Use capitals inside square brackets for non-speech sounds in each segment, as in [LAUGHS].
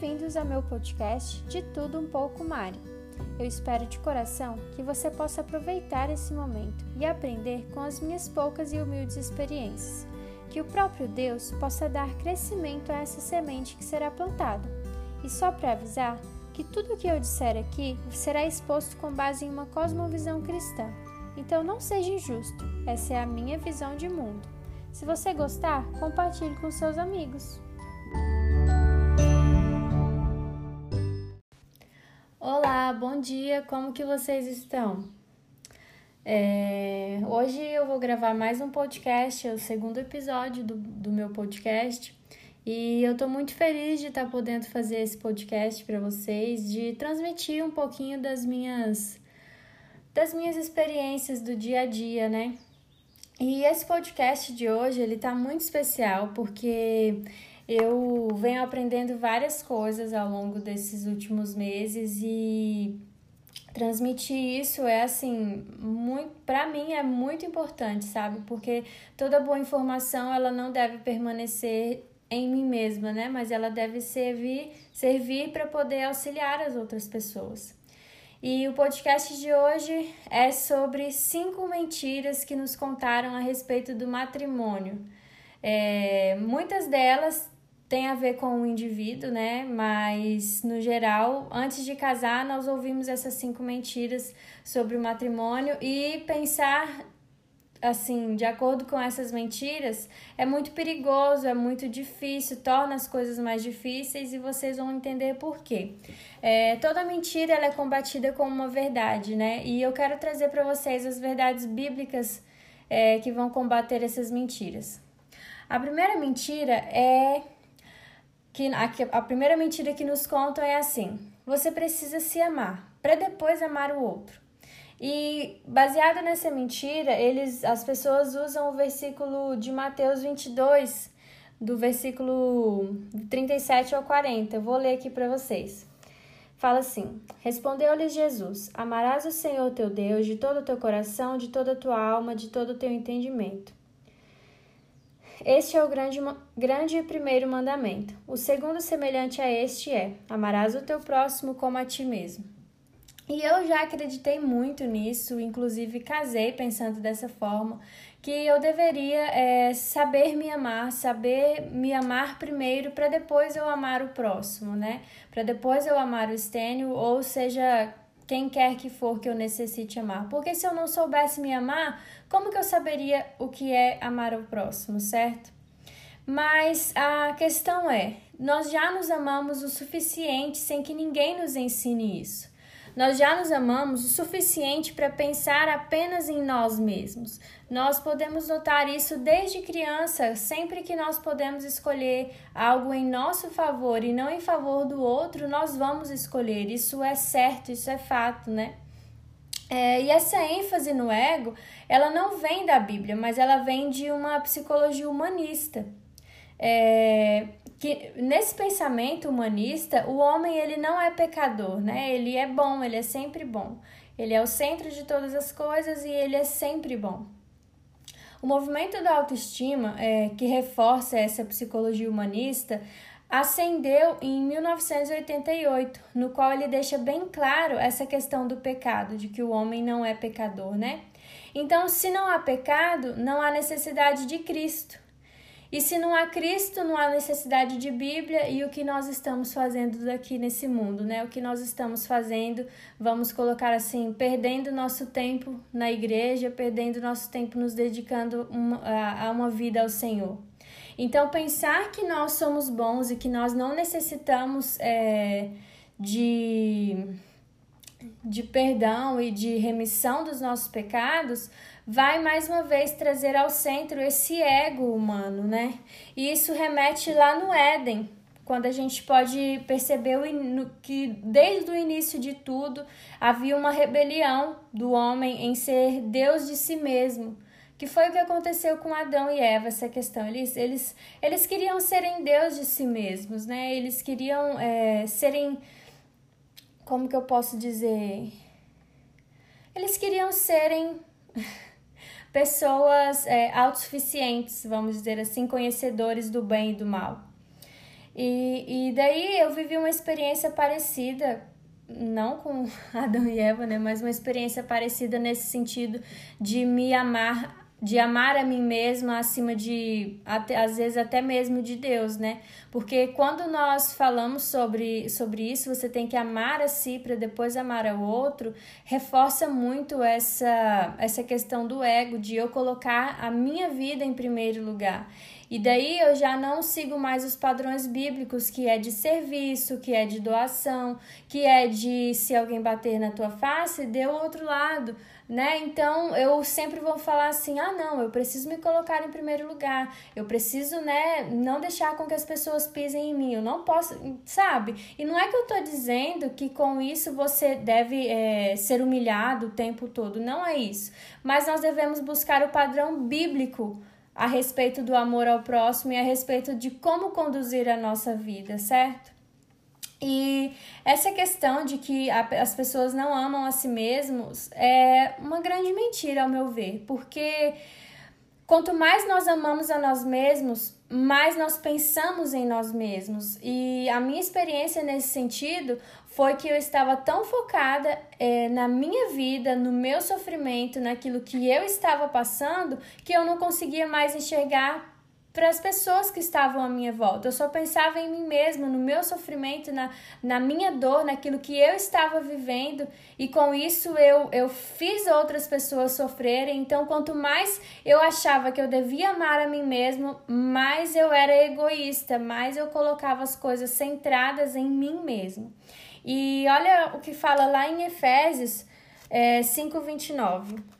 bem-vindos ao meu podcast De Tudo Um Pouco Mari. Eu espero de coração que você possa aproveitar esse momento e aprender com as minhas poucas e humildes experiências. Que o próprio Deus possa dar crescimento a essa semente que será plantada. E só para avisar que tudo o que eu disser aqui será exposto com base em uma cosmovisão cristã. Então não seja injusto, essa é a minha visão de mundo. Se você gostar, compartilhe com seus amigos. Bom dia, como que vocês estão? É, hoje eu vou gravar mais um podcast, é o segundo episódio do, do meu podcast. E eu tô muito feliz de estar tá podendo fazer esse podcast para vocês, de transmitir um pouquinho das minhas das minhas experiências do dia a dia, né? E esse podcast de hoje, ele tá muito especial porque eu venho aprendendo várias coisas ao longo desses últimos meses e transmitir isso é assim, muito, para mim é muito importante, sabe? Porque toda boa informação, ela não deve permanecer em mim mesma, né? Mas ela deve servir, servir para poder auxiliar as outras pessoas. E o podcast de hoje é sobre cinco mentiras que nos contaram a respeito do matrimônio. É, muitas delas tem a ver com o indivíduo, né? Mas no geral, antes de casar, nós ouvimos essas cinco mentiras sobre o matrimônio e pensar assim, de acordo com essas mentiras, é muito perigoso, é muito difícil, torna as coisas mais difíceis e vocês vão entender por quê. É, toda mentira ela é combatida com uma verdade, né? E eu quero trazer para vocês as verdades bíblicas é, que vão combater essas mentiras. A primeira mentira é que a, a primeira mentira que nos contam é assim: você precisa se amar para depois amar o outro. E baseado nessa mentira, eles, as pessoas usam o versículo de Mateus 22, do versículo 37 ao 40. Eu vou ler aqui para vocês. Fala assim: Respondeu-lhes Jesus: Amarás o Senhor teu Deus de todo o teu coração, de toda a tua alma, de todo o teu entendimento. Este é o grande, grande primeiro mandamento. O segundo, semelhante a este, é: amarás o teu próximo como a ti mesmo. E eu já acreditei muito nisso, inclusive casei pensando dessa forma, que eu deveria é, saber me amar, saber me amar primeiro para depois eu amar o próximo, né? Para depois eu amar o estênio, ou seja, quem quer que for que eu necessite amar. Porque se eu não soubesse me amar, como que eu saberia o que é amar o próximo, certo? Mas a questão é, nós já nos amamos o suficiente sem que ninguém nos ensine isso. Nós já nos amamos o suficiente para pensar apenas em nós mesmos. Nós podemos notar isso desde criança, sempre que nós podemos escolher algo em nosso favor e não em favor do outro, nós vamos escolher. Isso é certo, isso é fato, né? É, e essa ênfase no ego, ela não vem da Bíblia, mas ela vem de uma psicologia humanista. É, que nesse pensamento humanista, o homem ele não é pecador, né? Ele é bom, ele é sempre bom. Ele é o centro de todas as coisas e ele é sempre bom. O movimento da autoestima, é, que reforça essa psicologia humanista, ascendeu em 1988, no qual ele deixa bem claro essa questão do pecado, de que o homem não é pecador, né? Então, se não há pecado, não há necessidade de Cristo. E se não há Cristo, não há necessidade de Bíblia e o que nós estamos fazendo aqui nesse mundo, né? O que nós estamos fazendo, vamos colocar assim, perdendo nosso tempo na igreja, perdendo nosso tempo nos dedicando uma, a uma vida ao Senhor. Então, pensar que nós somos bons e que nós não necessitamos é, de, de perdão e de remissão dos nossos pecados vai mais uma vez trazer ao centro esse ego humano, né? E isso remete lá no Éden, quando a gente pode perceber que desde o início de tudo havia uma rebelião do homem em ser Deus de si mesmo. Que foi o que aconteceu com Adão e Eva, essa questão. Eles, eles, eles queriam serem Deus de si mesmos, né? Eles queriam é, serem. Como que eu posso dizer? Eles queriam serem [LAUGHS] pessoas é, autossuficientes, vamos dizer assim, conhecedores do bem e do mal. E, e daí eu vivi uma experiência parecida, não com [LAUGHS] Adão e Eva, né? Mas uma experiência parecida nesse sentido de me amar de amar a mim mesma acima de, até, às vezes, até mesmo de Deus, né? Porque quando nós falamos sobre, sobre isso, você tem que amar a si para depois amar ao outro, reforça muito essa, essa questão do ego, de eu colocar a minha vida em primeiro lugar. E daí eu já não sigo mais os padrões bíblicos, que é de serviço, que é de doação, que é de se alguém bater na tua face, dê o outro lado né? Então eu sempre vou falar assim: ah, não, eu preciso me colocar em primeiro lugar, eu preciso, né, não deixar com que as pessoas pisem em mim, eu não posso, sabe? E não é que eu tô dizendo que com isso você deve é, ser humilhado o tempo todo, não é isso. Mas nós devemos buscar o padrão bíblico a respeito do amor ao próximo e a respeito de como conduzir a nossa vida, certo? E essa questão de que as pessoas não amam a si mesmos é uma grande mentira, ao meu ver, porque quanto mais nós amamos a nós mesmos, mais nós pensamos em nós mesmos. E a minha experiência nesse sentido foi que eu estava tão focada é, na minha vida, no meu sofrimento, naquilo que eu estava passando, que eu não conseguia mais enxergar para as pessoas que estavam à minha volta. Eu só pensava em mim mesma, no meu sofrimento, na, na minha dor, naquilo que eu estava vivendo, e com isso eu, eu fiz outras pessoas sofrerem. Então, quanto mais eu achava que eu devia amar a mim mesmo, mais eu era egoísta, mais eu colocava as coisas centradas em mim mesmo. E olha o que fala lá em Efésios é, 5,29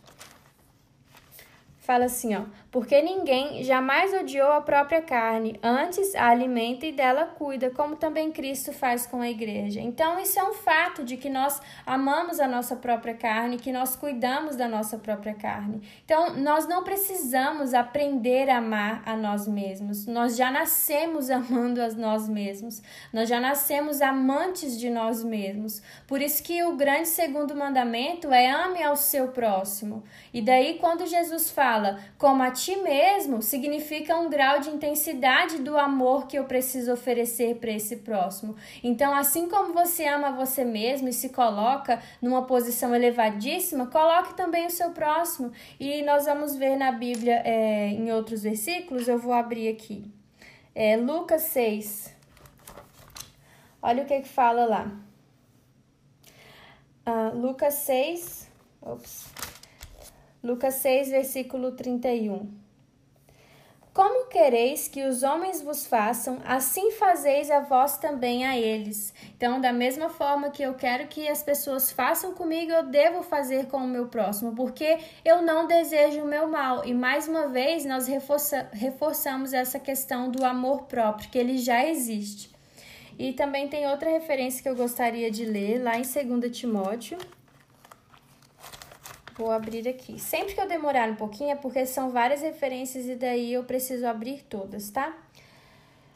fala assim, ó: "Porque ninguém jamais odiou a própria carne, antes a alimenta e dela cuida, como também Cristo faz com a igreja". Então, isso é um fato de que nós amamos a nossa própria carne, que nós cuidamos da nossa própria carne. Então, nós não precisamos aprender a amar a nós mesmos. Nós já nascemos [LAUGHS] amando a nós mesmos. Nós já nascemos amantes de nós mesmos. Por isso que o grande segundo mandamento é ame ao seu próximo. E daí quando Jesus fala como a ti mesmo significa um grau de intensidade do amor que eu preciso oferecer para esse próximo. Então, assim como você ama você mesmo e se coloca numa posição elevadíssima, coloque também o seu próximo. E nós vamos ver na Bíblia é, em outros versículos, eu vou abrir aqui. É, Lucas 6. Olha o que, que fala lá. Uh, Lucas 6. Ops. Lucas 6, versículo 31. Como quereis que os homens vos façam, assim fazeis a vós também a eles. Então, da mesma forma que eu quero que as pessoas façam comigo, eu devo fazer com o meu próximo, porque eu não desejo o meu mal. E mais uma vez, nós reforça, reforçamos essa questão do amor próprio, que ele já existe. E também tem outra referência que eu gostaria de ler, lá em 2 Timóteo Vou abrir aqui. Sempre que eu demorar um pouquinho é porque são várias referências e daí eu preciso abrir todas, tá?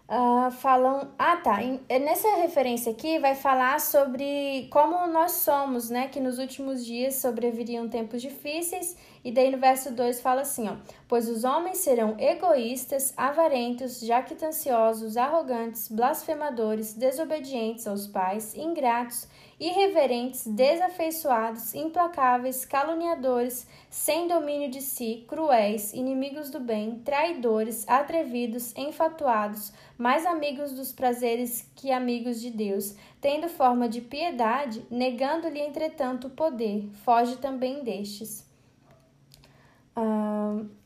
Uh, falam. Ah, tá. É, nessa referência aqui vai falar sobre como nós somos, né? Que nos últimos dias sobreviriam tempos difíceis. E daí no verso 2 fala assim: ó. Pois os homens serão egoístas, avarentos, jactanciosos, arrogantes, blasfemadores, desobedientes aos pais, ingratos irreverentes, desafeiçoados, implacáveis, caluniadores, sem domínio de si, cruéis, inimigos do bem, traidores, atrevidos, enfatuados, mais amigos dos prazeres que amigos de Deus, tendo forma de piedade, negando-lhe, entretanto, o poder, foge também destes.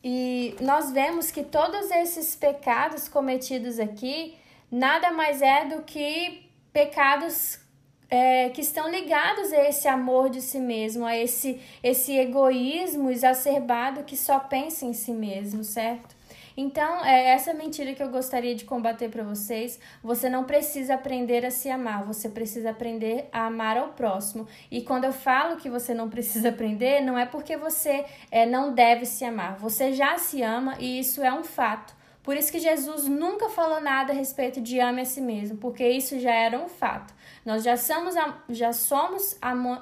E nós vemos que todos esses pecados cometidos aqui nada mais é do que pecados é, que estão ligados a esse amor de si mesmo, a esse, esse egoísmo exacerbado que só pensa em si mesmo, certo? Então, é essa mentira que eu gostaria de combater para vocês. Você não precisa aprender a se amar, você precisa aprender a amar ao próximo. E quando eu falo que você não precisa aprender, não é porque você é, não deve se amar. Você já se ama e isso é um fato. Por isso que Jesus nunca falou nada a respeito de ame a si mesmo, porque isso já era um fato. Nós já somos, já somos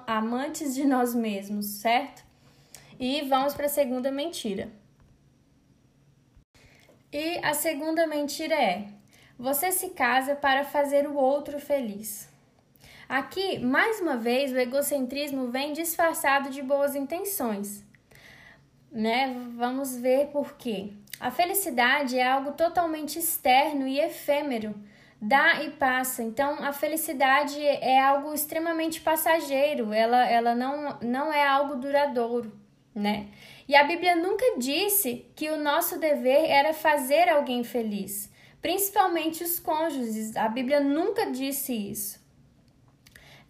amantes de nós mesmos, certo? E vamos para a segunda mentira. E a segunda mentira é: você se casa para fazer o outro feliz. Aqui, mais uma vez, o egocentrismo vem disfarçado de boas intenções. Né? Vamos ver por quê. A felicidade é algo totalmente externo e efêmero, dá e passa. Então, a felicidade é algo extremamente passageiro, ela, ela não, não é algo duradouro, né? E a Bíblia nunca disse que o nosso dever era fazer alguém feliz, principalmente os cônjuges. A Bíblia nunca disse isso.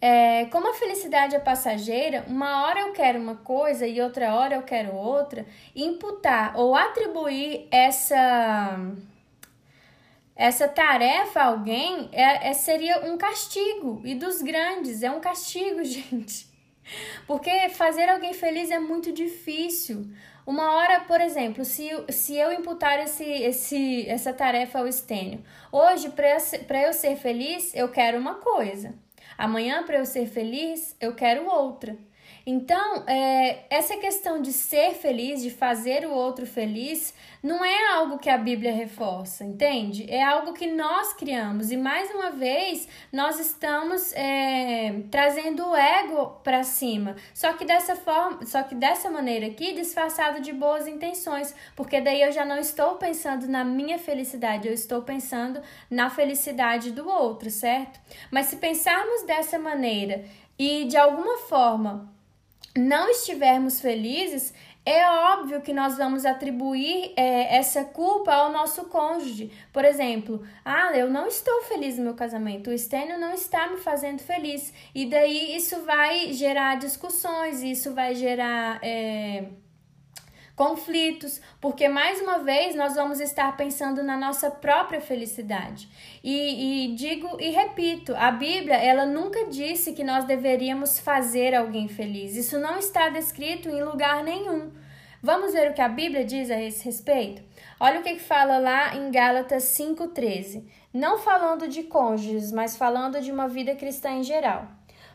É, como a felicidade é passageira, uma hora eu quero uma coisa e outra hora eu quero outra, imputar ou atribuir essa essa tarefa a alguém é, é, seria um castigo e dos grandes é um castigo, [LAUGHS] gente. Porque fazer alguém feliz é muito difícil. Uma hora, por exemplo, se, se eu imputar esse, esse, essa tarefa ao estênio, hoje, para eu ser feliz, eu quero uma coisa. Amanhã, para eu ser feliz, eu quero outra. Então, é, essa questão de ser feliz, de fazer o outro feliz, não é algo que a Bíblia reforça, entende? É algo que nós criamos e mais uma vez nós estamos é, trazendo o ego para cima. Só que dessa forma, só que dessa maneira aqui, disfarçado de boas intenções, porque daí eu já não estou pensando na minha felicidade, eu estou pensando na felicidade do outro, certo? Mas se pensarmos dessa maneira e de alguma forma não estivermos felizes, é óbvio que nós vamos atribuir é, essa culpa ao nosso cônjuge. Por exemplo, ah, eu não estou feliz no meu casamento, o Estênio não está me fazendo feliz. E daí isso vai gerar discussões, isso vai gerar. É conflitos, porque mais uma vez nós vamos estar pensando na nossa própria felicidade. E, e, digo e repito, a Bíblia ela nunca disse que nós deveríamos fazer alguém feliz. Isso não está descrito em lugar nenhum. Vamos ver o que a Bíblia diz a esse respeito? Olha o que, que fala lá em Gálatas 5,13. Não falando de cônjuges, mas falando de uma vida cristã em geral.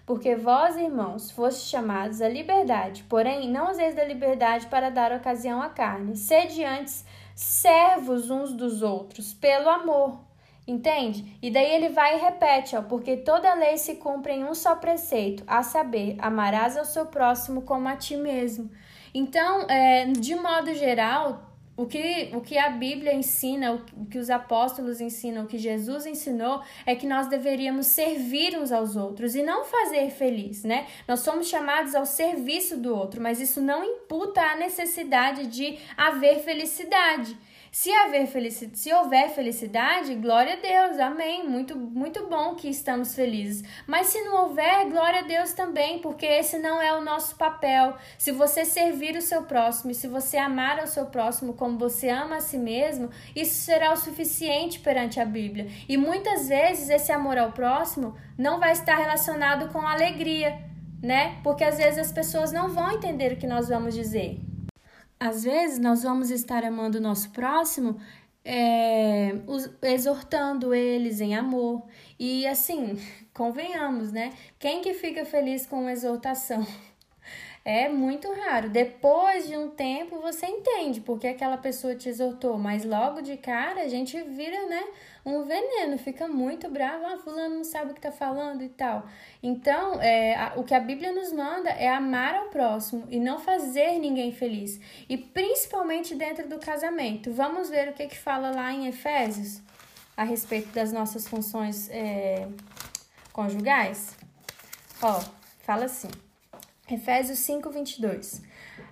Porque vós, irmãos, fostes chamados à liberdade, porém não useis da liberdade para dar ocasião à carne. Sede antes servos uns dos outros, pelo amor. Entende? E daí ele vai e repete, ó, porque toda lei se cumpre em um só preceito, a saber, amarás ao seu próximo como a ti mesmo. Então, é, de modo geral, o que, o que a Bíblia ensina, o que os apóstolos ensinam, o que Jesus ensinou, é que nós deveríamos servir uns aos outros e não fazer feliz, né? Nós somos chamados ao serviço do outro, mas isso não imputa a necessidade de haver felicidade. Se, haver felicidade, se houver felicidade, glória a Deus, amém. Muito, muito bom que estamos felizes. Mas se não houver, glória a Deus também, porque esse não é o nosso papel. Se você servir o seu próximo, se você amar ao seu próximo como você ama a si mesmo, isso será o suficiente perante a Bíblia. E muitas vezes esse amor ao próximo não vai estar relacionado com alegria, né? Porque às vezes as pessoas não vão entender o que nós vamos dizer. Às vezes nós vamos estar amando o nosso próximo, é, exortando eles em amor. E assim, [LAUGHS] convenhamos, né? Quem que fica feliz com exortação? [LAUGHS] É muito raro. Depois de um tempo você entende porque aquela pessoa te exortou, mas logo de cara a gente vira, né, um veneno, fica muito bravo, ah, fulano não sabe o que tá falando e tal. Então, é, a, o que a Bíblia nos manda é amar ao próximo e não fazer ninguém feliz. E principalmente dentro do casamento. Vamos ver o que que fala lá em Efésios a respeito das nossas funções é, conjugais. Ó, fala assim. Efésios 5, 22.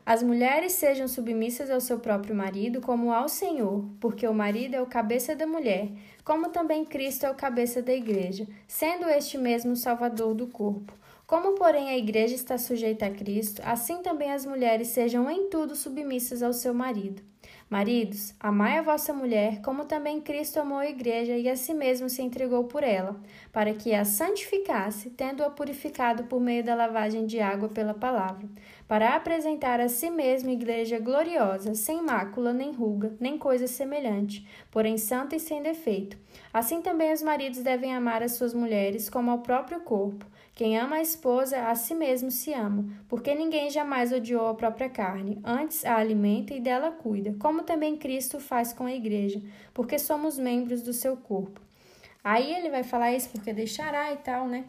As mulheres sejam submissas ao seu próprio marido como ao Senhor, porque o marido é o cabeça da mulher, como também Cristo é o cabeça da igreja, sendo este mesmo o salvador do corpo. Como, porém, a igreja está sujeita a Cristo, assim também as mulheres sejam em tudo submissas ao seu marido. Maridos, amai a vossa mulher, como também Cristo amou a igreja e a si mesmo se entregou por ela, para que a santificasse, tendo-a purificado por meio da lavagem de água pela palavra, para apresentar a si mesmo igreja gloriosa, sem mácula, nem ruga, nem coisa semelhante, porém santa e sem defeito. Assim também os maridos devem amar as suas mulheres como ao próprio corpo. Quem ama a esposa, a si mesmo se ama, porque ninguém jamais odiou a própria carne, antes a alimenta e dela cuida, como também Cristo faz com a igreja, porque somos membros do seu corpo. Aí ele vai falar isso porque deixará e tal, né?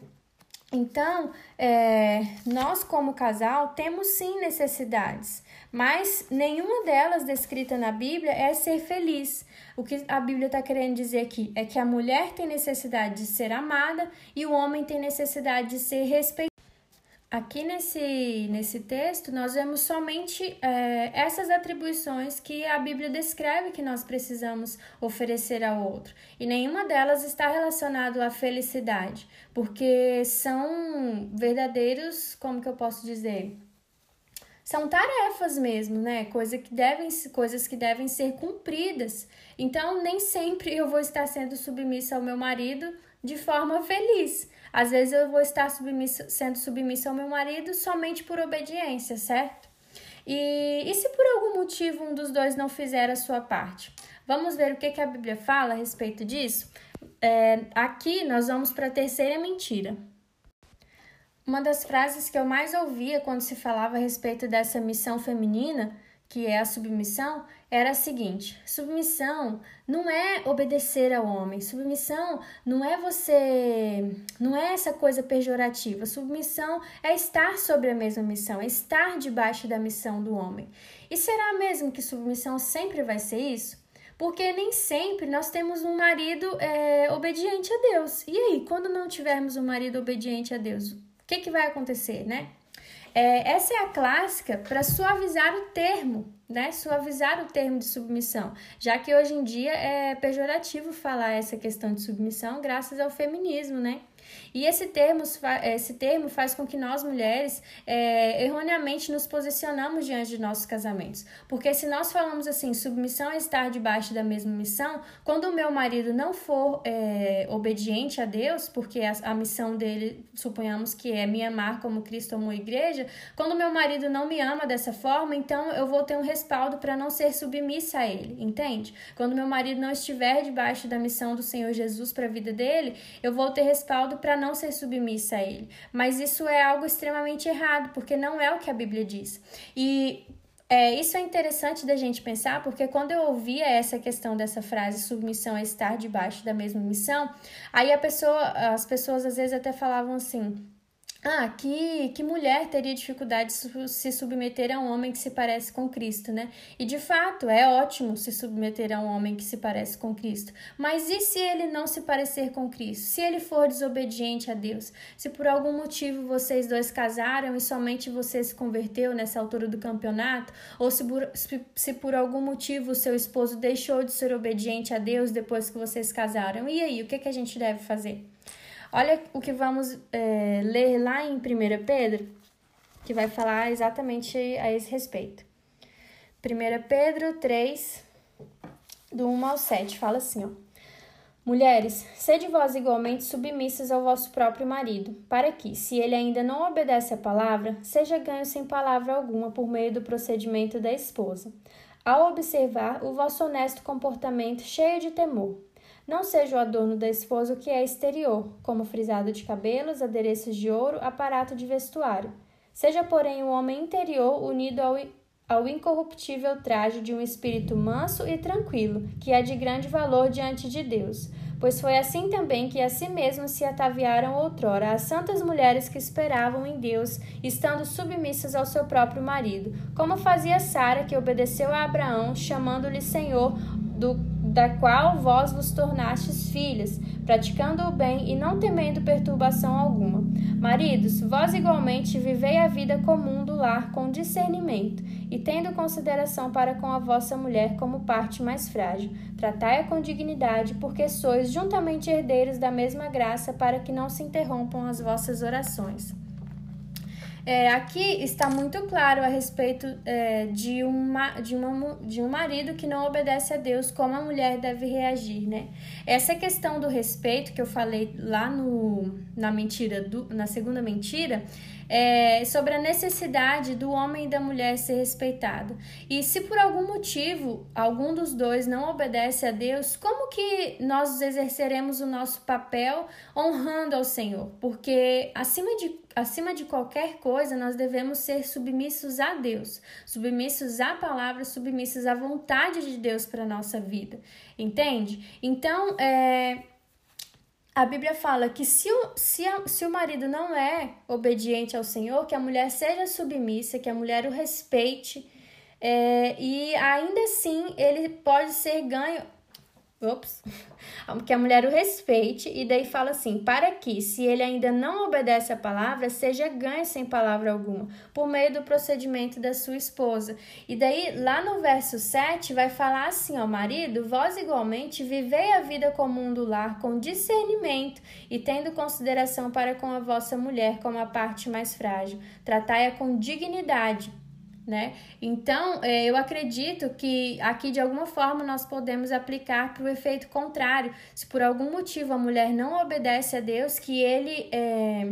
Então, é, nós como casal temos sim necessidades, mas nenhuma delas descrita na Bíblia é ser feliz. O que a Bíblia está querendo dizer aqui é que a mulher tem necessidade de ser amada e o homem tem necessidade de ser respeitado. Aqui nesse, nesse texto, nós vemos somente é, essas atribuições que a Bíblia descreve que nós precisamos oferecer ao outro. E nenhuma delas está relacionada à felicidade, porque são verdadeiros, como que eu posso dizer? São tarefas mesmo, né? Coisa que devem, coisas que devem ser cumpridas. Então, nem sempre eu vou estar sendo submissa ao meu marido de forma feliz. Às vezes eu vou estar submissa, sendo submissa ao meu marido somente por obediência, certo? E, e se por algum motivo um dos dois não fizer a sua parte? Vamos ver o que, que a Bíblia fala a respeito disso? É, aqui nós vamos para a terceira mentira. Uma das frases que eu mais ouvia quando se falava a respeito dessa missão feminina que é a submissão, era a seguinte: submissão não é obedecer ao homem, submissão não é você, não é essa coisa pejorativa. Submissão é estar sobre a mesma missão, é estar debaixo da missão do homem. E será mesmo que submissão sempre vai ser isso? Porque nem sempre nós temos um marido é, obediente a Deus. E aí, quando não tivermos um marido obediente a Deus, que, que vai acontecer, né? É, essa é a clássica para suavizar o termo, né? Suavizar o termo de submissão, já que hoje em dia é pejorativo falar essa questão de submissão graças ao feminismo, né? E esse termo, esse termo faz com que nós mulheres é, erroneamente nos posicionamos diante de nossos casamentos. Porque se nós falamos assim, submissão é estar debaixo da mesma missão, quando o meu marido não for é, obediente a Deus, porque a, a missão dele, suponhamos que é me amar como Cristo amou a igreja, quando meu marido não me ama dessa forma, então eu vou ter um respaldo para não ser submissa a ele, entende? Quando meu marido não estiver debaixo da missão do Senhor Jesus para a vida dele, eu vou ter respaldo para não ser submissa a ele. Mas isso é algo extremamente errado, porque não é o que a Bíblia diz. E é, isso é interessante da gente pensar, porque quando eu ouvia essa questão dessa frase, submissão é estar debaixo da mesma missão, aí pessoa, as pessoas às vezes até falavam assim. Ah, que, que mulher teria dificuldade de se submeter a um homem que se parece com Cristo, né? E de fato, é ótimo se submeter a um homem que se parece com Cristo. Mas e se ele não se parecer com Cristo? Se ele for desobediente a Deus? Se por algum motivo vocês dois casaram e somente você se converteu nessa altura do campeonato? Ou se por, se, se por algum motivo o seu esposo deixou de ser obediente a Deus depois que vocês casaram? E aí, o que, que a gente deve fazer? Olha o que vamos é, ler lá em 1 Pedro, que vai falar exatamente a esse respeito. 1 Pedro 3, do 1 ao 7, fala assim, ó. Mulheres, sede vós igualmente submissas ao vosso próprio marido, para que, se ele ainda não obedece à palavra, seja ganho sem palavra alguma por meio do procedimento da esposa, ao observar o vosso honesto comportamento cheio de temor não seja o adorno da esposa o que é exterior, como frisado de cabelos, adereços de ouro, aparato de vestuário. Seja, porém, o homem interior unido ao, ao incorruptível traje de um espírito manso e tranquilo, que é de grande valor diante de Deus. Pois foi assim também que a si mesmos se ataviaram outrora as santas mulheres que esperavam em Deus, estando submissas ao seu próprio marido, como fazia Sara, que obedeceu a Abraão, chamando-lhe Senhor, do da qual vós vos tornastes filhas, praticando o bem e não temendo perturbação alguma. Maridos, vós igualmente vivei a vida comum do lar com discernimento, e tendo consideração para com a vossa mulher como parte mais frágil. Tratai-a com dignidade, porque sois juntamente herdeiros da mesma graça, para que não se interrompam as vossas orações. É, aqui está muito claro a respeito é, de, uma, de, uma, de um marido que não obedece a Deus, como a mulher deve reagir, né? Essa questão do respeito que eu falei lá no, na mentira, do, na segunda mentira, é, sobre a necessidade do homem e da mulher ser respeitado. E se por algum motivo algum dos dois não obedece a Deus, como que nós exerceremos o nosso papel honrando ao Senhor? Porque acima de acima de qualquer coisa, nós devemos ser submissos a Deus, submissos à palavra, submissos à vontade de Deus para a nossa vida, entende? Então, é, a Bíblia fala que se o, se, a, se o marido não é obediente ao Senhor, que a mulher seja submissa, que a mulher o respeite, é, e ainda assim ele pode ser ganho Ops. Que a mulher o respeite, e daí fala assim: para que, se ele ainda não obedece a palavra, seja ganho sem palavra alguma, por meio do procedimento da sua esposa. E daí, lá no verso 7, vai falar assim: ó, marido, vós igualmente vivei a vida comum do lar com discernimento e tendo consideração para com a vossa mulher como a parte mais frágil. Tratai-a com dignidade né? Então, é, eu acredito que aqui de alguma forma nós podemos aplicar para o efeito contrário. Se por algum motivo a mulher não obedece a Deus, que ele é,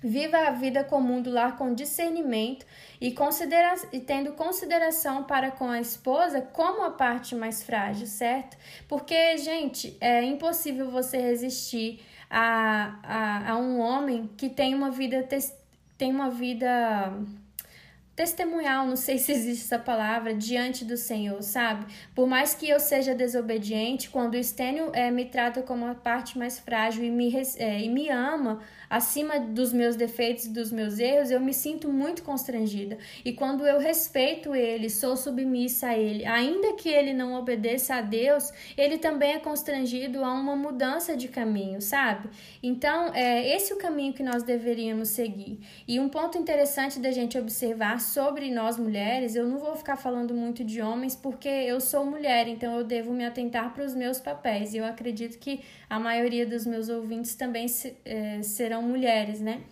viva a vida comum do lar com discernimento e, considera e tendo consideração para com a esposa como a parte mais frágil, certo? Porque, gente, é impossível você resistir a, a, a um homem que tem uma vida tem uma vida testemunhal, não sei se existe essa palavra, diante do Senhor, sabe? Por mais que eu seja desobediente, quando o Estênio é, me trata como a parte mais frágil e me, é, e me ama, acima dos meus defeitos e dos meus erros, eu me sinto muito constrangida. E quando eu respeito ele, sou submissa a ele, ainda que ele não obedeça a Deus, ele também é constrangido a uma mudança de caminho, sabe? Então, é esse é o caminho que nós deveríamos seguir. E um ponto interessante da gente observar sobre nós mulheres, eu não vou ficar falando muito de homens porque eu sou mulher, então eu devo me atentar para os meus papéis. E eu acredito que a maioria dos meus ouvintes também se, serão serão mulheres, né?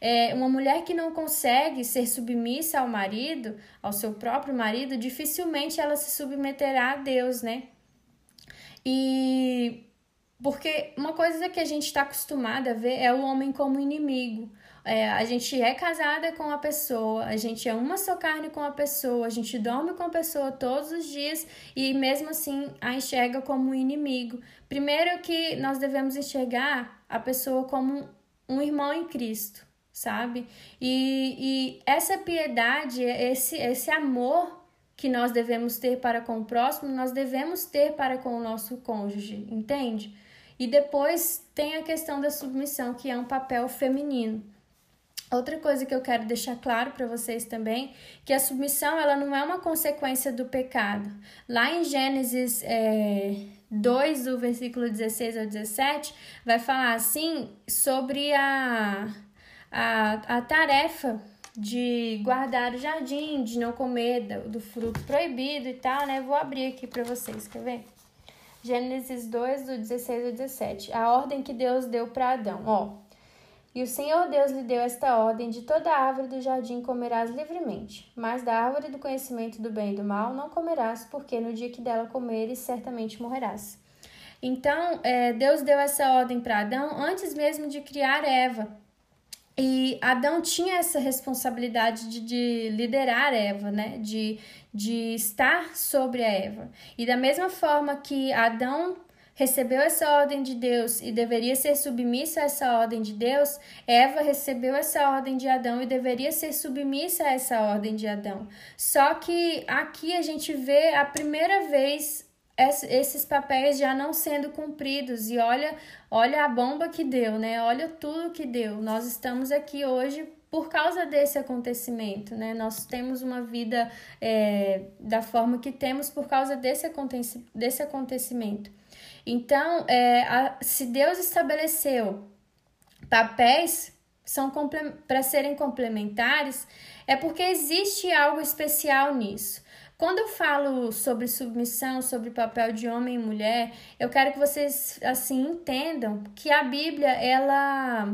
É, uma mulher que não consegue ser submissa ao marido, ao seu próprio marido, dificilmente ela se submeterá a Deus, né? E porque uma coisa que a gente está acostumada a ver é o homem como inimigo. É, a gente é casada com a pessoa, a gente é uma só carne com a pessoa, a gente dorme com a pessoa todos os dias e mesmo assim a enxerga como um inimigo. Primeiro que nós devemos enxergar a pessoa como um irmão em Cristo, sabe? E, e essa piedade, esse, esse amor que nós devemos ter para com o próximo, nós devemos ter para com o nosso cônjuge, entende? E depois tem a questão da submissão, que é um papel feminino. Outra coisa que eu quero deixar claro para vocês também, que a submissão ela não é uma consequência do pecado. Lá em Gênesis é, 2, do versículo 16 ao 17, vai falar assim sobre a, a, a tarefa de guardar o jardim, de não comer do, do fruto proibido e tal, né? Vou abrir aqui para vocês, quer ver? Gênesis 2, do 16 ao 17. A ordem que Deus deu para Adão. Ó, e o Senhor Deus lhe deu esta ordem: de toda árvore do jardim comerás livremente, mas da árvore do conhecimento do bem e do mal não comerás, porque no dia que dela comeres, certamente morrerás. Então, é, Deus deu essa ordem para Adão antes mesmo de criar Eva. E Adão tinha essa responsabilidade de, de liderar Eva, né? De, de estar sobre a Eva. E da mesma forma que Adão recebeu essa ordem de Deus e deveria ser submissa a essa ordem de Deus, Eva recebeu essa ordem de Adão e deveria ser submissa a essa ordem de Adão. Só que aqui a gente vê a primeira vez esses papéis já não sendo cumpridos e olha, olha a bomba que deu, né? Olha tudo que deu. Nós estamos aqui hoje por causa desse acontecimento, né? Nós temos uma vida é, da forma que temos por causa desse, aconteci desse acontecimento. Então, é, a, se Deus estabeleceu papéis são para serem complementares, é porque existe algo especial nisso. Quando eu falo sobre submissão, sobre papel de homem e mulher, eu quero que vocês assim entendam que a Bíblia ela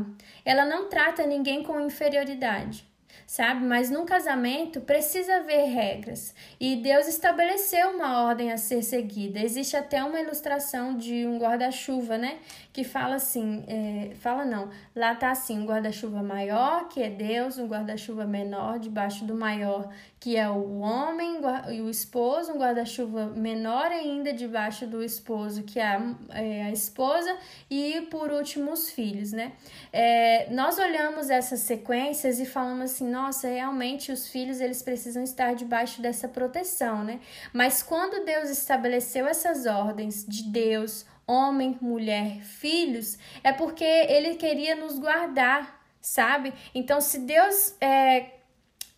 ela não trata ninguém com inferioridade sabe? Mas num casamento precisa haver regras e Deus estabeleceu uma ordem a ser seguida. Existe até uma ilustração de um guarda-chuva, né? Que fala assim: é, fala não, lá tá assim: um guarda-chuva maior, que é Deus, um guarda-chuva menor, debaixo do maior, que é o homem e o esposo, um guarda-chuva menor ainda debaixo do esposo, que é a, é a esposa, e por último os filhos, né? É, nós olhamos essas sequências e falamos assim, nossa, realmente os filhos eles precisam estar debaixo dessa proteção, né? Mas quando Deus estabeleceu essas ordens de Deus, homem, mulher, filhos, é porque ele queria nos guardar, sabe? Então, se Deus é,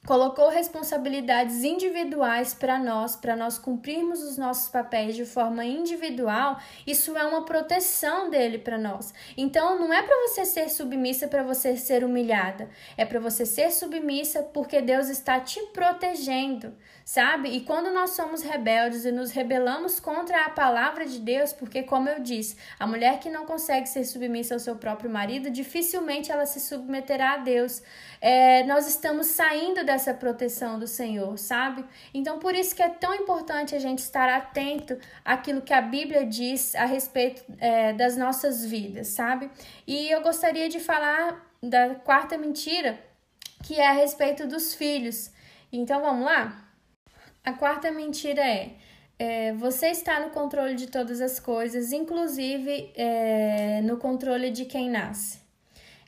colocou responsabilidades individuais para nós, para nós cumprirmos os nossos papéis de forma individual, isso é uma proteção dele para nós. Então não é para você ser submissa para você ser humilhada, é para você ser submissa porque Deus está te protegendo sabe? E quando nós somos rebeldes e nos rebelamos contra a palavra de Deus, porque, como eu disse, a mulher que não consegue ser submissa ao seu próprio marido, dificilmente ela se submeterá a Deus. É, nós estamos saindo dessa proteção do Senhor, sabe? Então, por isso que é tão importante a gente estar atento àquilo que a Bíblia diz a respeito é, das nossas vidas, sabe? E eu gostaria de falar da quarta mentira, que é a respeito dos filhos. Então, vamos lá? A quarta mentira é, é você está no controle de todas as coisas, inclusive é, no controle de quem nasce.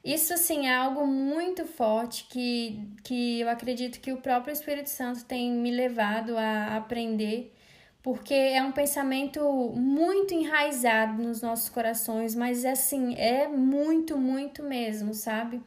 Isso, sim, é algo muito forte que, que eu acredito que o próprio Espírito Santo tem me levado a aprender, porque é um pensamento muito enraizado nos nossos corações, mas, assim, é muito, muito mesmo, sabe?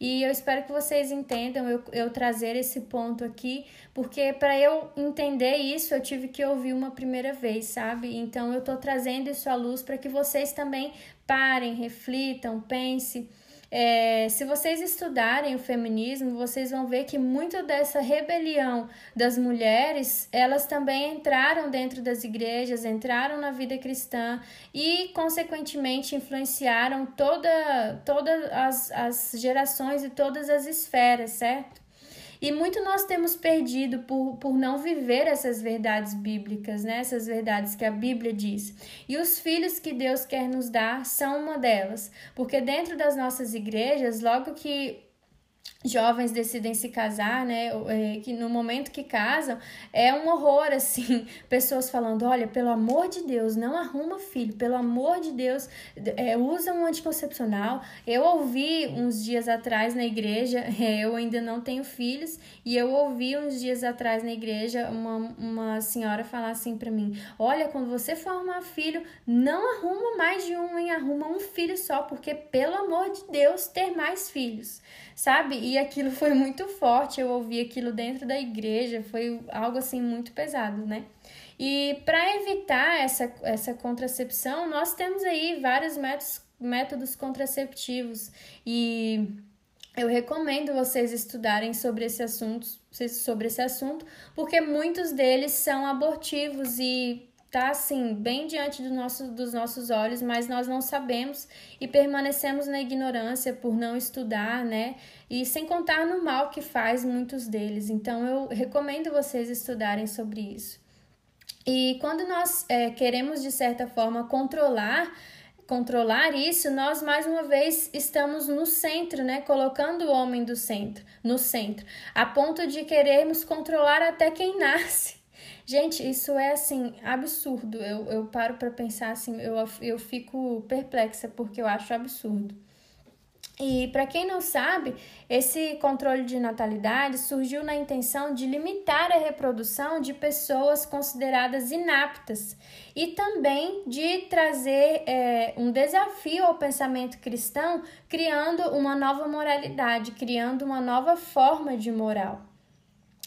E eu espero que vocês entendam eu, eu trazer esse ponto aqui, porque para eu entender isso eu tive que ouvir uma primeira vez, sabe? Então eu tô trazendo isso à luz para que vocês também parem, reflitam, pensem é, se vocês estudarem o feminismo, vocês vão ver que muito dessa rebelião das mulheres, elas também entraram dentro das igrejas, entraram na vida cristã e, consequentemente, influenciaram toda, todas as, as gerações e todas as esferas, certo? E muito nós temos perdido por, por não viver essas verdades bíblicas, né? essas verdades que a Bíblia diz. E os filhos que Deus quer nos dar são uma delas, porque dentro das nossas igrejas, logo que jovens decidem se casar, né? É, que no momento que casam é um horror, assim, [LAUGHS] pessoas falando: olha, pelo amor de Deus, não arruma filho, pelo amor de Deus, é, usa um anticoncepcional. Eu ouvi uns dias atrás na igreja, [LAUGHS] é, eu ainda não tenho filhos, e eu ouvi uns dias atrás na igreja uma, uma senhora falar assim para mim: olha, quando você formar filho, não arruma mais de um, hein? Arruma um filho só, porque pelo amor de Deus, ter mais filhos sabe? E aquilo foi muito forte, eu ouvi aquilo dentro da igreja, foi algo assim muito pesado, né? E para evitar essa, essa contracepção, nós temos aí vários métodos, métodos contraceptivos e eu recomendo vocês estudarem sobre esse assunto, sobre esse assunto, porque muitos deles são abortivos e tá assim, bem diante do nosso, dos nossos olhos, mas nós não sabemos e permanecemos na ignorância por não estudar, né? E sem contar no mal que faz muitos deles. Então eu recomendo vocês estudarem sobre isso. E quando nós é, queremos, de certa forma, controlar controlar isso, nós mais uma vez estamos no centro, né? Colocando o homem do centro, no centro, a ponto de querermos controlar até quem [LAUGHS] nasce. Gente, isso é assim, absurdo. Eu, eu paro para pensar assim, eu, eu fico perplexa porque eu acho absurdo. E para quem não sabe, esse controle de natalidade surgiu na intenção de limitar a reprodução de pessoas consideradas inaptas e também de trazer é, um desafio ao pensamento cristão, criando uma nova moralidade, criando uma nova forma de moral.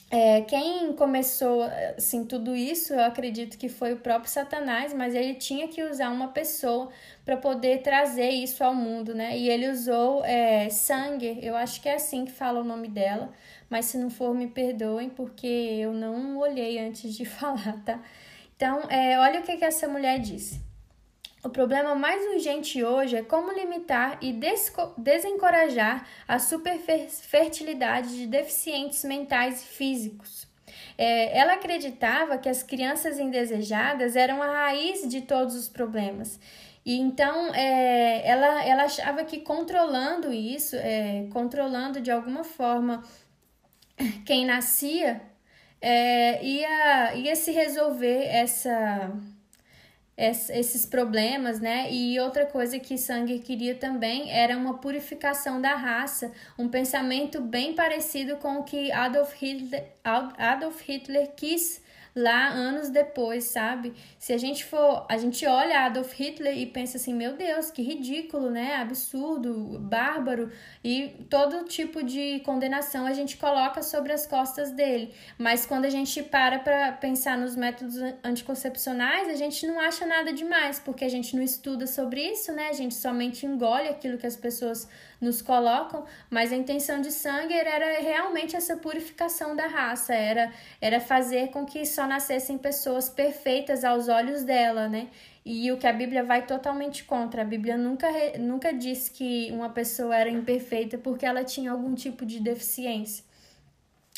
É, quem começou assim tudo isso, eu acredito que foi o próprio Satanás, mas ele tinha que usar uma pessoa para poder trazer isso ao mundo, né? E ele usou é, sangue, eu acho que é assim que fala o nome dela, mas se não for, me perdoem, porque eu não olhei antes de [LAUGHS] falar, tá? Então, é, olha o que, que essa mulher disse. O problema mais urgente hoje é como limitar e desencorajar a superfertilidade de deficientes mentais e físicos. É, ela acreditava que as crianças indesejadas eram a raiz de todos os problemas. E então é, ela, ela achava que controlando isso, é, controlando de alguma forma quem nascia, é, ia, ia se resolver essa esses problemas, né? E outra coisa que Sanger queria também era uma purificação da raça, um pensamento bem parecido com o que Adolf Hitler, Adolf Hitler quis lá anos depois, sabe? Se a gente for, a gente olha Adolf Hitler e pensa assim, meu Deus, que ridículo, né? Absurdo, bárbaro e todo tipo de condenação a gente coloca sobre as costas dele. Mas quando a gente para para pensar nos métodos anticoncepcionais, a gente não acha nada demais, porque a gente não estuda sobre isso, né? A gente somente engole aquilo que as pessoas nos colocam, mas a intenção de Sanger era realmente essa purificação da raça, era, era fazer com que só nascessem pessoas perfeitas aos olhos dela, né? E o que a Bíblia vai totalmente contra. A Bíblia nunca, nunca diz que uma pessoa era imperfeita porque ela tinha algum tipo de deficiência.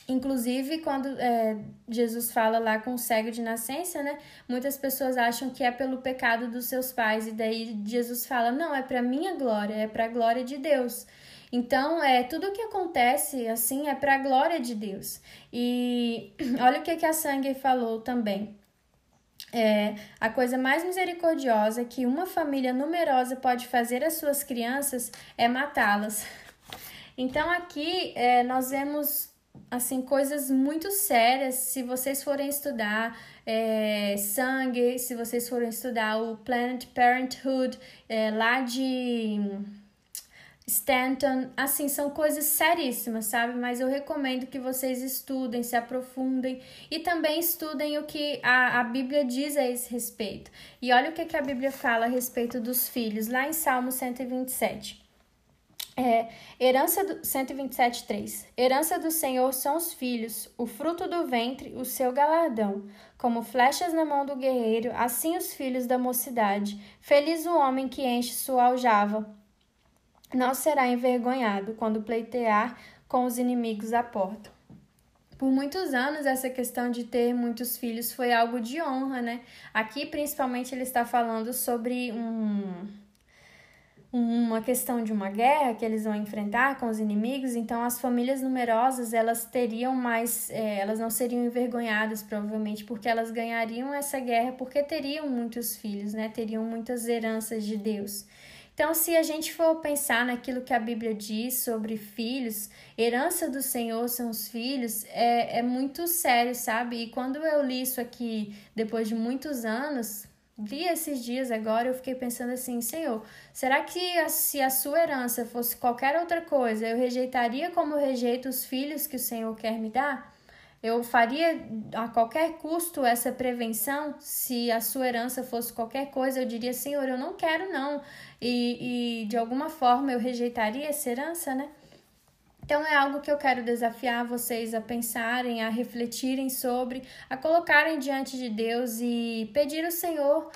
Inclusive, quando é, Jesus fala lá com o cego de nascença, né? Muitas pessoas acham que é pelo pecado dos seus pais, e daí Jesus fala: não, é para minha glória, é para a glória de Deus. Então, é tudo o que acontece assim é para a glória de Deus. E [CLEARS THROAT] olha o que, que a Sangue falou também. É, a coisa mais misericordiosa que uma família numerosa pode fazer às suas crianças é matá-las. [LAUGHS] Então, aqui é, nós vemos assim coisas muito sérias se vocês forem estudar é, sangue se vocês forem estudar o Planned Parenthood é, lá de Stanton assim são coisas seríssimas sabe? Mas eu recomendo que vocês estudem se aprofundem e também estudem o que a, a Bíblia diz a esse respeito. E olha o que, que a Bíblia fala a respeito dos filhos lá em Salmo 127 é, herança do 127:3. Herança do Senhor são os filhos, o fruto do ventre, o seu galardão. Como flechas na mão do guerreiro, assim os filhos da mocidade. Feliz o homem que enche sua aljava. Não será envergonhado quando pleitear com os inimigos à porta. Por muitos anos, essa questão de ter muitos filhos foi algo de honra, né? Aqui, principalmente, ele está falando sobre um uma questão de uma guerra que eles vão enfrentar com os inimigos, então as famílias numerosas elas teriam mais, é, elas não seriam envergonhadas provavelmente porque elas ganhariam essa guerra porque teriam muitos filhos, né? Teriam muitas heranças de Deus. Então, se a gente for pensar naquilo que a Bíblia diz sobre filhos, herança do Senhor são os filhos, é, é muito sério, sabe? E quando eu li isso aqui depois de muitos anos, vi esses dias agora, eu fiquei pensando assim, Senhor, será que a, se a sua herança fosse qualquer outra coisa, eu rejeitaria como eu rejeito os filhos que o Senhor quer me dar? Eu faria a qualquer custo essa prevenção? Se a sua herança fosse qualquer coisa, eu diria, Senhor, eu não quero não. E, e de alguma forma eu rejeitaria essa herança, né? Então é algo que eu quero desafiar vocês a pensarem, a refletirem sobre, a colocarem diante de Deus e pedir ao Senhor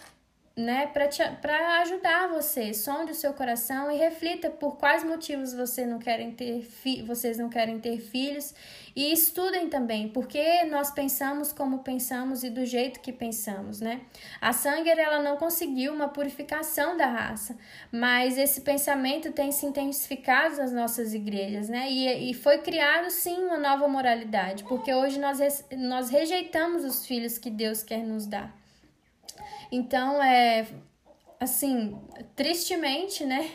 né, para ajudar você. Sonde o seu coração e reflita por quais motivos você não querem ter vocês não querem ter filhos e estudem também, porque nós pensamos como pensamos e do jeito que pensamos, né? A Sanger ela não conseguiu uma purificação da raça, mas esse pensamento tem se intensificado nas nossas igrejas, né? E, e foi criado sim uma nova moralidade, porque hoje nós, nós rejeitamos os filhos que Deus quer nos dar. Então, é assim, tristemente, né?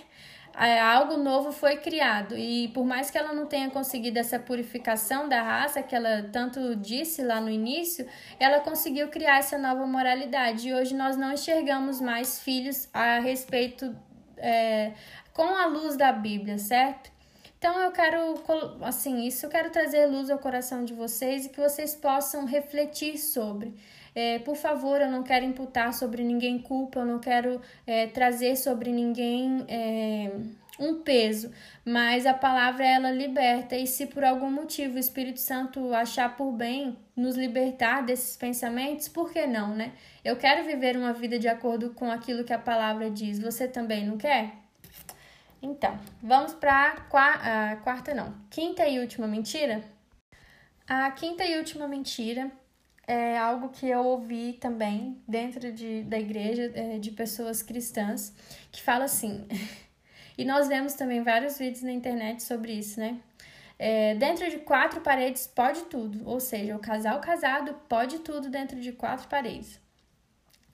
É, algo novo foi criado e por mais que ela não tenha conseguido essa purificação da raça que ela tanto disse lá no início, ela conseguiu criar essa nova moralidade e hoje nós não enxergamos mais filhos a respeito é, com a luz da Bíblia, certo? Então eu quero, assim, isso eu quero trazer luz ao coração de vocês e que vocês possam refletir sobre. É, por favor, eu não quero imputar sobre ninguém culpa, eu não quero é, trazer sobre ninguém é, um peso, mas a palavra ela liberta e se por algum motivo o Espírito Santo achar por bem nos libertar desses pensamentos, por que não, né? Eu quero viver uma vida de acordo com aquilo que a palavra diz. Você também não quer? Então, vamos para a quarta, não, quinta e última mentira. A quinta e última mentira é algo que eu ouvi também dentro de, da igreja é, de pessoas cristãs que fala assim. [LAUGHS] e nós vemos também vários vídeos na internet sobre isso, né? É, dentro de quatro paredes pode tudo, ou seja, o casal casado pode tudo dentro de quatro paredes.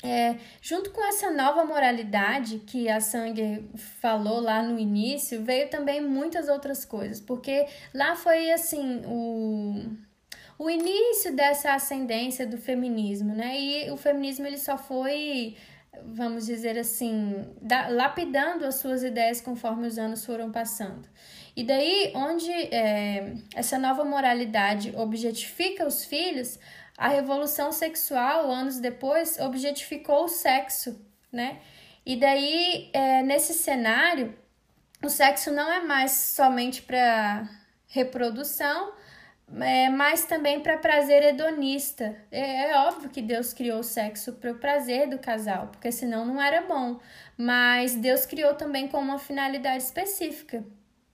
É, junto com essa nova moralidade que a Sanger falou lá no início, veio também muitas outras coisas, porque lá foi assim o o início dessa ascendência do feminismo, né? E o feminismo ele só foi vamos dizer assim, da, lapidando as suas ideias conforme os anos foram passando. E daí, onde é, essa nova moralidade objetifica os filhos, a revolução sexual, anos depois, objetificou o sexo, né? E daí, é, nesse cenário, o sexo não é mais somente para reprodução, é, mas também para prazer hedonista. É, é, óbvio que Deus criou o sexo para o prazer do casal, porque senão não era bom. Mas Deus criou também com uma finalidade específica,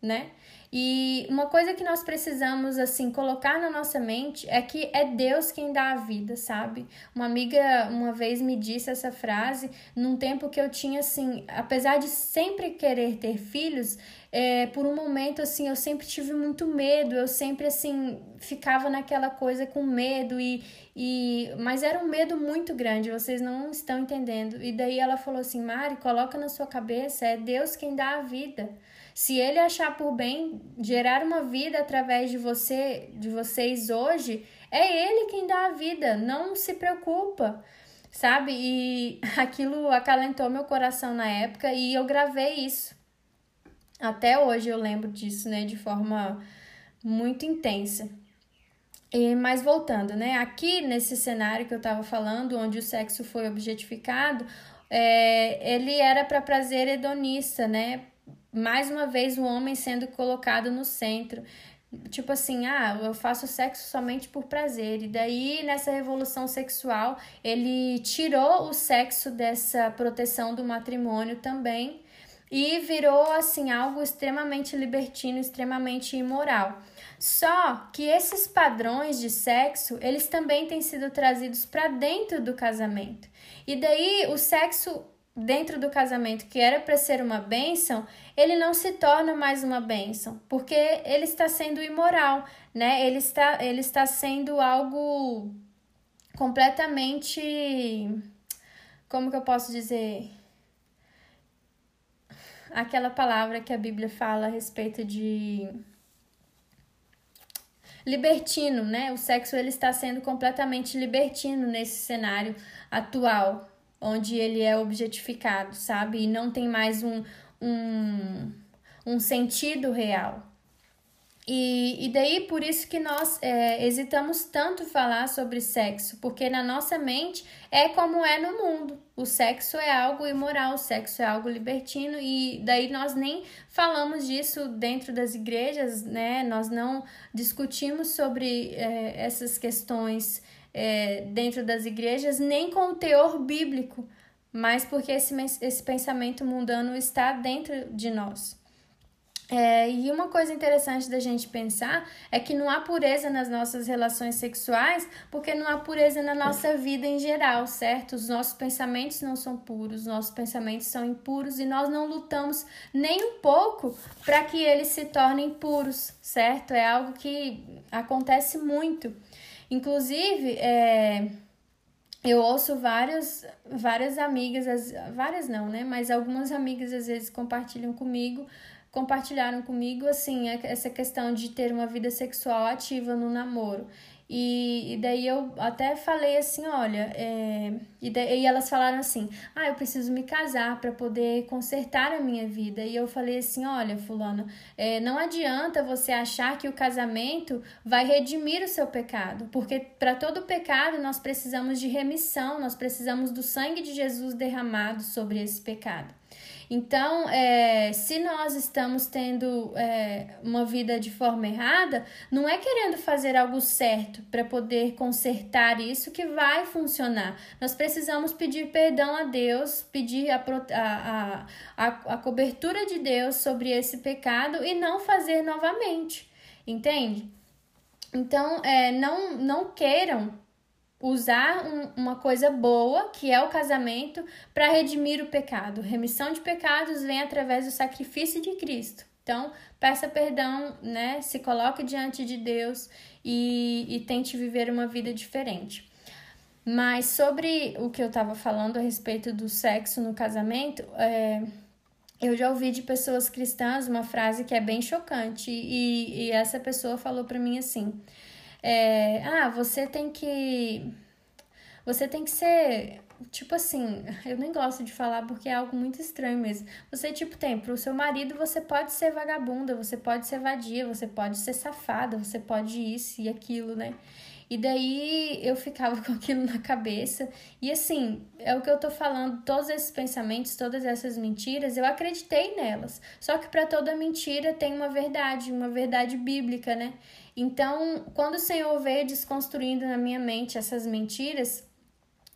né? E uma coisa que nós precisamos assim colocar na nossa mente é que é Deus quem dá a vida, sabe? Uma amiga uma vez me disse essa frase num tempo que eu tinha assim, apesar de sempre querer ter filhos, é, por um momento assim eu sempre tive muito medo, eu sempre assim ficava naquela coisa com medo e, e mas era um medo muito grande, vocês não estão entendendo. E daí ela falou assim: "Mari, coloca na sua cabeça, é Deus quem dá a vida". Se ele achar por bem gerar uma vida através de você, de vocês hoje, é ele quem dá a vida, não se preocupa, sabe? E [LAUGHS] aquilo acalentou meu coração na época e eu gravei isso. Até hoje eu lembro disso, né, de forma muito intensa. E, mas voltando, né? Aqui nesse cenário que eu estava falando, onde o sexo foi objetificado, é, ele era para prazer hedonista, né? Mais uma vez o homem sendo colocado no centro. Tipo assim, ah, eu faço sexo somente por prazer. E daí, nessa revolução sexual, ele tirou o sexo dessa proteção do matrimônio também e virou assim algo extremamente libertino, extremamente imoral. Só que esses padrões de sexo, eles também têm sido trazidos para dentro do casamento. E daí o sexo dentro do casamento que era para ser uma bênção, ele não se torna mais uma bênção, porque ele está sendo imoral, né? Ele está, ele está sendo algo completamente. Como que eu posso dizer? Aquela palavra que a Bíblia fala a respeito de libertino, né? O sexo ele está sendo completamente libertino nesse cenário atual, onde ele é objetificado, sabe? E não tem mais um, um, um sentido real. E, e daí por isso que nós é, hesitamos tanto falar sobre sexo, porque na nossa mente é como é no mundo. O sexo é algo imoral, o sexo é algo libertino, e daí nós nem falamos disso dentro das igrejas, né? Nós não discutimos sobre é, essas questões é, dentro das igrejas, nem com o teor bíblico, mas porque esse, esse pensamento mundano está dentro de nós. É, e uma coisa interessante da gente pensar é que não há pureza nas nossas relações sexuais, porque não há pureza na nossa vida em geral, certo? Os nossos pensamentos não são puros, os nossos pensamentos são impuros e nós não lutamos nem um pouco para que eles se tornem puros, certo? É algo que acontece muito. Inclusive, é, eu ouço várias, várias amigas, várias não, né? Mas algumas amigas às vezes compartilham comigo, compartilharam comigo, assim, essa questão de ter uma vida sexual ativa no namoro. E, e daí eu até falei assim, olha, é, e, daí, e elas falaram assim, ah, eu preciso me casar para poder consertar a minha vida. E eu falei assim, olha, fulano, é, não adianta você achar que o casamento vai redimir o seu pecado, porque para todo pecado nós precisamos de remissão, nós precisamos do sangue de Jesus derramado sobre esse pecado. Então, é, se nós estamos tendo é, uma vida de forma errada, não é querendo fazer algo certo para poder consertar isso que vai funcionar. Nós precisamos pedir perdão a Deus, pedir a, a, a, a cobertura de Deus sobre esse pecado e não fazer novamente, entende? Então, é, não, não queiram usar um, uma coisa boa, que é o casamento, para redimir o pecado. Remissão de pecados vem através do sacrifício de Cristo. Então, peça perdão, né? Se coloque diante de Deus e, e tente viver uma vida diferente. Mas sobre o que eu estava falando a respeito do sexo no casamento, é, eu já ouvi de pessoas cristãs uma frase que é bem chocante, e, e essa pessoa falou para mim assim: é, ah, você tem que. Você tem que ser. Tipo assim, eu nem gosto de falar porque é algo muito estranho mesmo. Você, tipo, tem pro seu marido, você pode ser vagabunda, você pode ser vadia, você pode ser safada, você pode isso e aquilo, né? E daí eu ficava [LAUGHS] com aquilo na cabeça. E assim, é o que eu tô falando, todos esses pensamentos, todas essas mentiras, eu acreditei nelas. Só que para toda mentira tem uma verdade, uma verdade bíblica, né? Então, quando o Senhor veio desconstruindo na minha mente essas mentiras,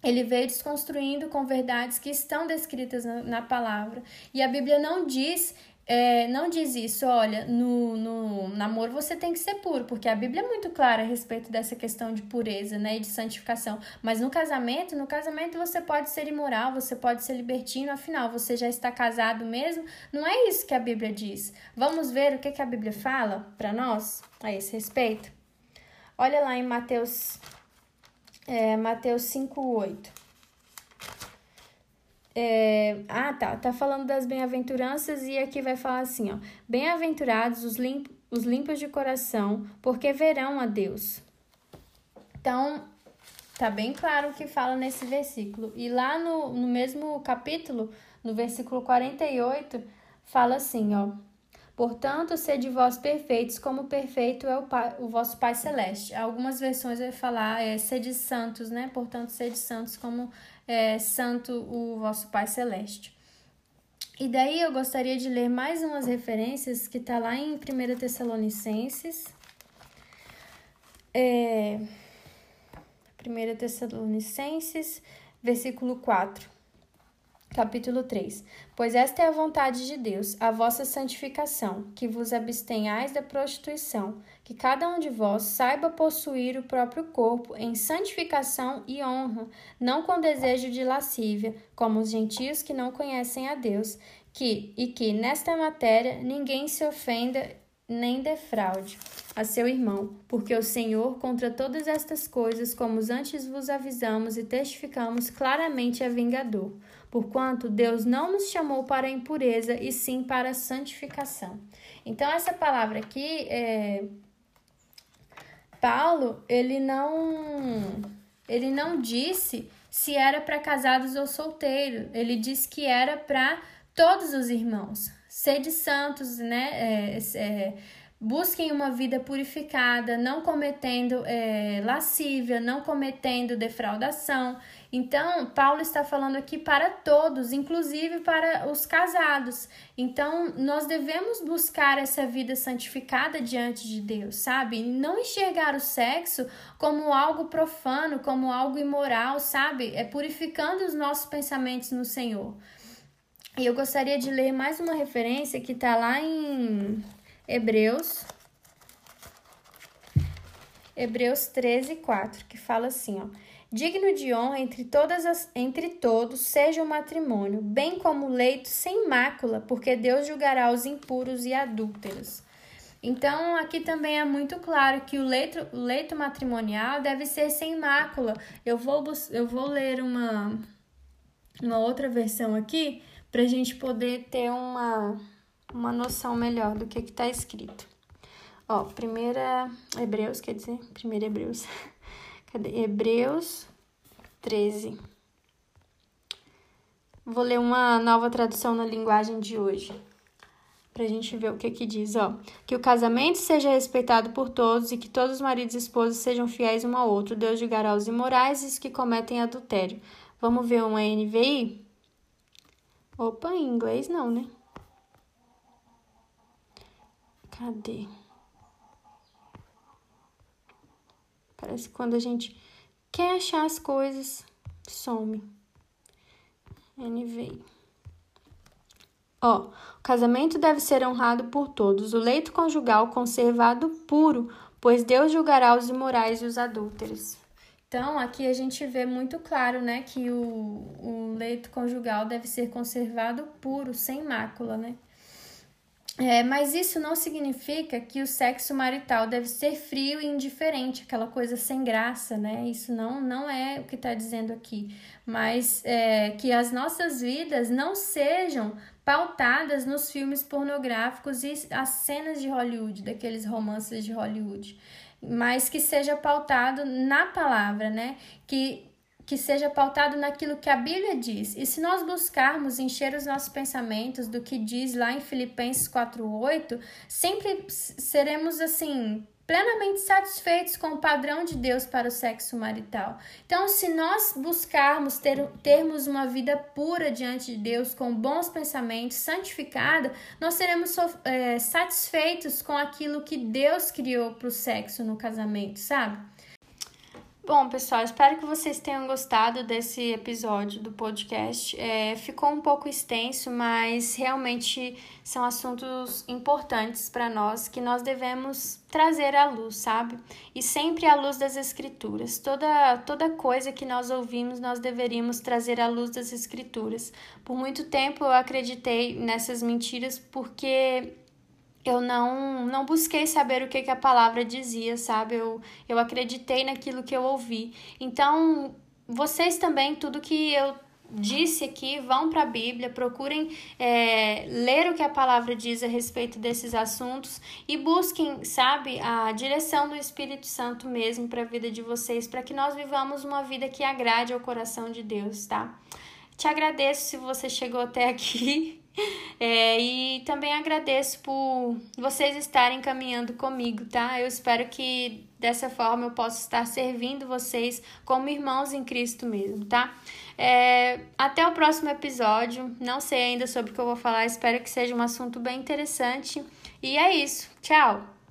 ele veio desconstruindo com verdades que estão descritas na, na palavra. E a Bíblia não diz é, não diz isso, olha, no, no namoro você tem que ser puro, porque a Bíblia é muito clara a respeito dessa questão de pureza, né, e de santificação. Mas no casamento, no casamento você pode ser imoral, você pode ser libertino, afinal, você já está casado mesmo. Não é isso que a Bíblia diz. Vamos ver o que, que a Bíblia fala para nós a esse respeito? Olha lá em Mateus, é, Mateus 5, 8. É, ah, tá. Tá falando das bem-aventuranças e aqui vai falar assim, ó. Bem-aventurados os, limp, os limpos de coração, porque verão a Deus. Então, tá bem claro o que fala nesse versículo. E lá no, no mesmo capítulo, no versículo 48, fala assim, ó. Portanto, sede vós perfeitos, como perfeito é o, pai, o vosso Pai Celeste. Algumas versões vai falar é, sede santos, né? Portanto, sede santos, como é, santo o vosso Pai Celeste. E daí eu gostaria de ler mais umas referências que está lá em 1 Tessalonicenses. É, 1 Tessalonicenses, versículo 4 capítulo 3. Pois esta é a vontade de Deus, a vossa santificação, que vos abstenhais da prostituição, que cada um de vós saiba possuir o próprio corpo em santificação e honra, não com desejo de lascívia, como os gentios que não conhecem a Deus, que e que nesta matéria ninguém se ofenda nem defraude a seu irmão, porque o Senhor contra todas estas coisas, como antes vos avisamos e testificamos, claramente é vingador porquanto Deus não nos chamou para a impureza, e sim para a santificação. Então, essa palavra aqui, é... Paulo, ele não, ele não disse se era para casados ou solteiros, ele disse que era para todos os irmãos. Sede santos, né? É, é, busquem uma vida purificada, não cometendo é, lascívia, não cometendo defraudação. Então, Paulo está falando aqui para todos, inclusive para os casados. Então, nós devemos buscar essa vida santificada diante de Deus, sabe? Não enxergar o sexo como algo profano, como algo imoral, sabe? É purificando os nossos pensamentos no Senhor. E eu gostaria de ler mais uma referência que está lá em Hebreus, Hebreus 13, 4, que fala assim, ó. Digno de honra entre, todas as, entre todos seja o matrimônio, bem como o leito sem mácula, porque Deus julgará os impuros e adúlteros. Então, aqui também é muito claro que o leito, o leito matrimonial deve ser sem mácula. Eu vou, eu vou ler uma, uma outra versão aqui para a gente poder ter uma, uma noção melhor do que está escrito. Ó, primeira Hebreus, quer dizer, primeira Hebreus. [LAUGHS] Cadê? Hebreus 13. Vou ler uma nova tradução na linguagem de hoje. Pra gente ver o que que diz, ó. Que o casamento seja respeitado por todos e que todos os maridos e esposas sejam fiéis um ao outro. Deus julgará os imorais e os que cometem adultério. Vamos ver uma NVI? Opa, em inglês não, né? Cadê? Parece que quando a gente quer achar as coisas, some. NVI. Ó, o casamento deve ser honrado por todos, o leito conjugal conservado puro, pois Deus julgará os imorais e os adúlteros. Então, aqui a gente vê muito claro, né, que o, o leito conjugal deve ser conservado puro, sem mácula, né? É, mas isso não significa que o sexo marital deve ser frio e indiferente, aquela coisa sem graça, né? Isso não, não é o que está dizendo aqui. Mas é, que as nossas vidas não sejam pautadas nos filmes pornográficos e as cenas de Hollywood, daqueles romances de Hollywood. mas que seja pautado na palavra, né? Que que seja pautado naquilo que a Bíblia diz. E se nós buscarmos encher os nossos pensamentos do que diz lá em Filipenses 4:8, sempre seremos assim plenamente satisfeitos com o padrão de Deus para o sexo marital. Então, se nós buscarmos ter, termos uma vida pura diante de Deus, com bons pensamentos, santificada, nós seremos é, satisfeitos com aquilo que Deus criou para o sexo no casamento, sabe? Bom, pessoal, espero que vocês tenham gostado desse episódio do podcast. É, ficou um pouco extenso, mas realmente são assuntos importantes para nós que nós devemos trazer à luz, sabe? E sempre à luz das Escrituras. Toda, toda coisa que nós ouvimos, nós deveríamos trazer à luz das Escrituras. Por muito tempo eu acreditei nessas mentiras porque eu não, não busquei saber o que, que a palavra dizia, sabe? Eu, eu acreditei naquilo que eu ouvi. Então, vocês também, tudo que eu disse aqui, vão para a Bíblia, procurem é, ler o que a palavra diz a respeito desses assuntos e busquem, sabe, a direção do Espírito Santo mesmo para a vida de vocês, para que nós vivamos uma vida que agrade ao coração de Deus, tá? Te agradeço se você chegou até aqui. [LAUGHS] É, e também agradeço por vocês estarem caminhando comigo, tá? Eu espero que dessa forma eu possa estar servindo vocês como irmãos em Cristo mesmo, tá? É, até o próximo episódio. Não sei ainda sobre o que eu vou falar, espero que seja um assunto bem interessante. E é isso. Tchau!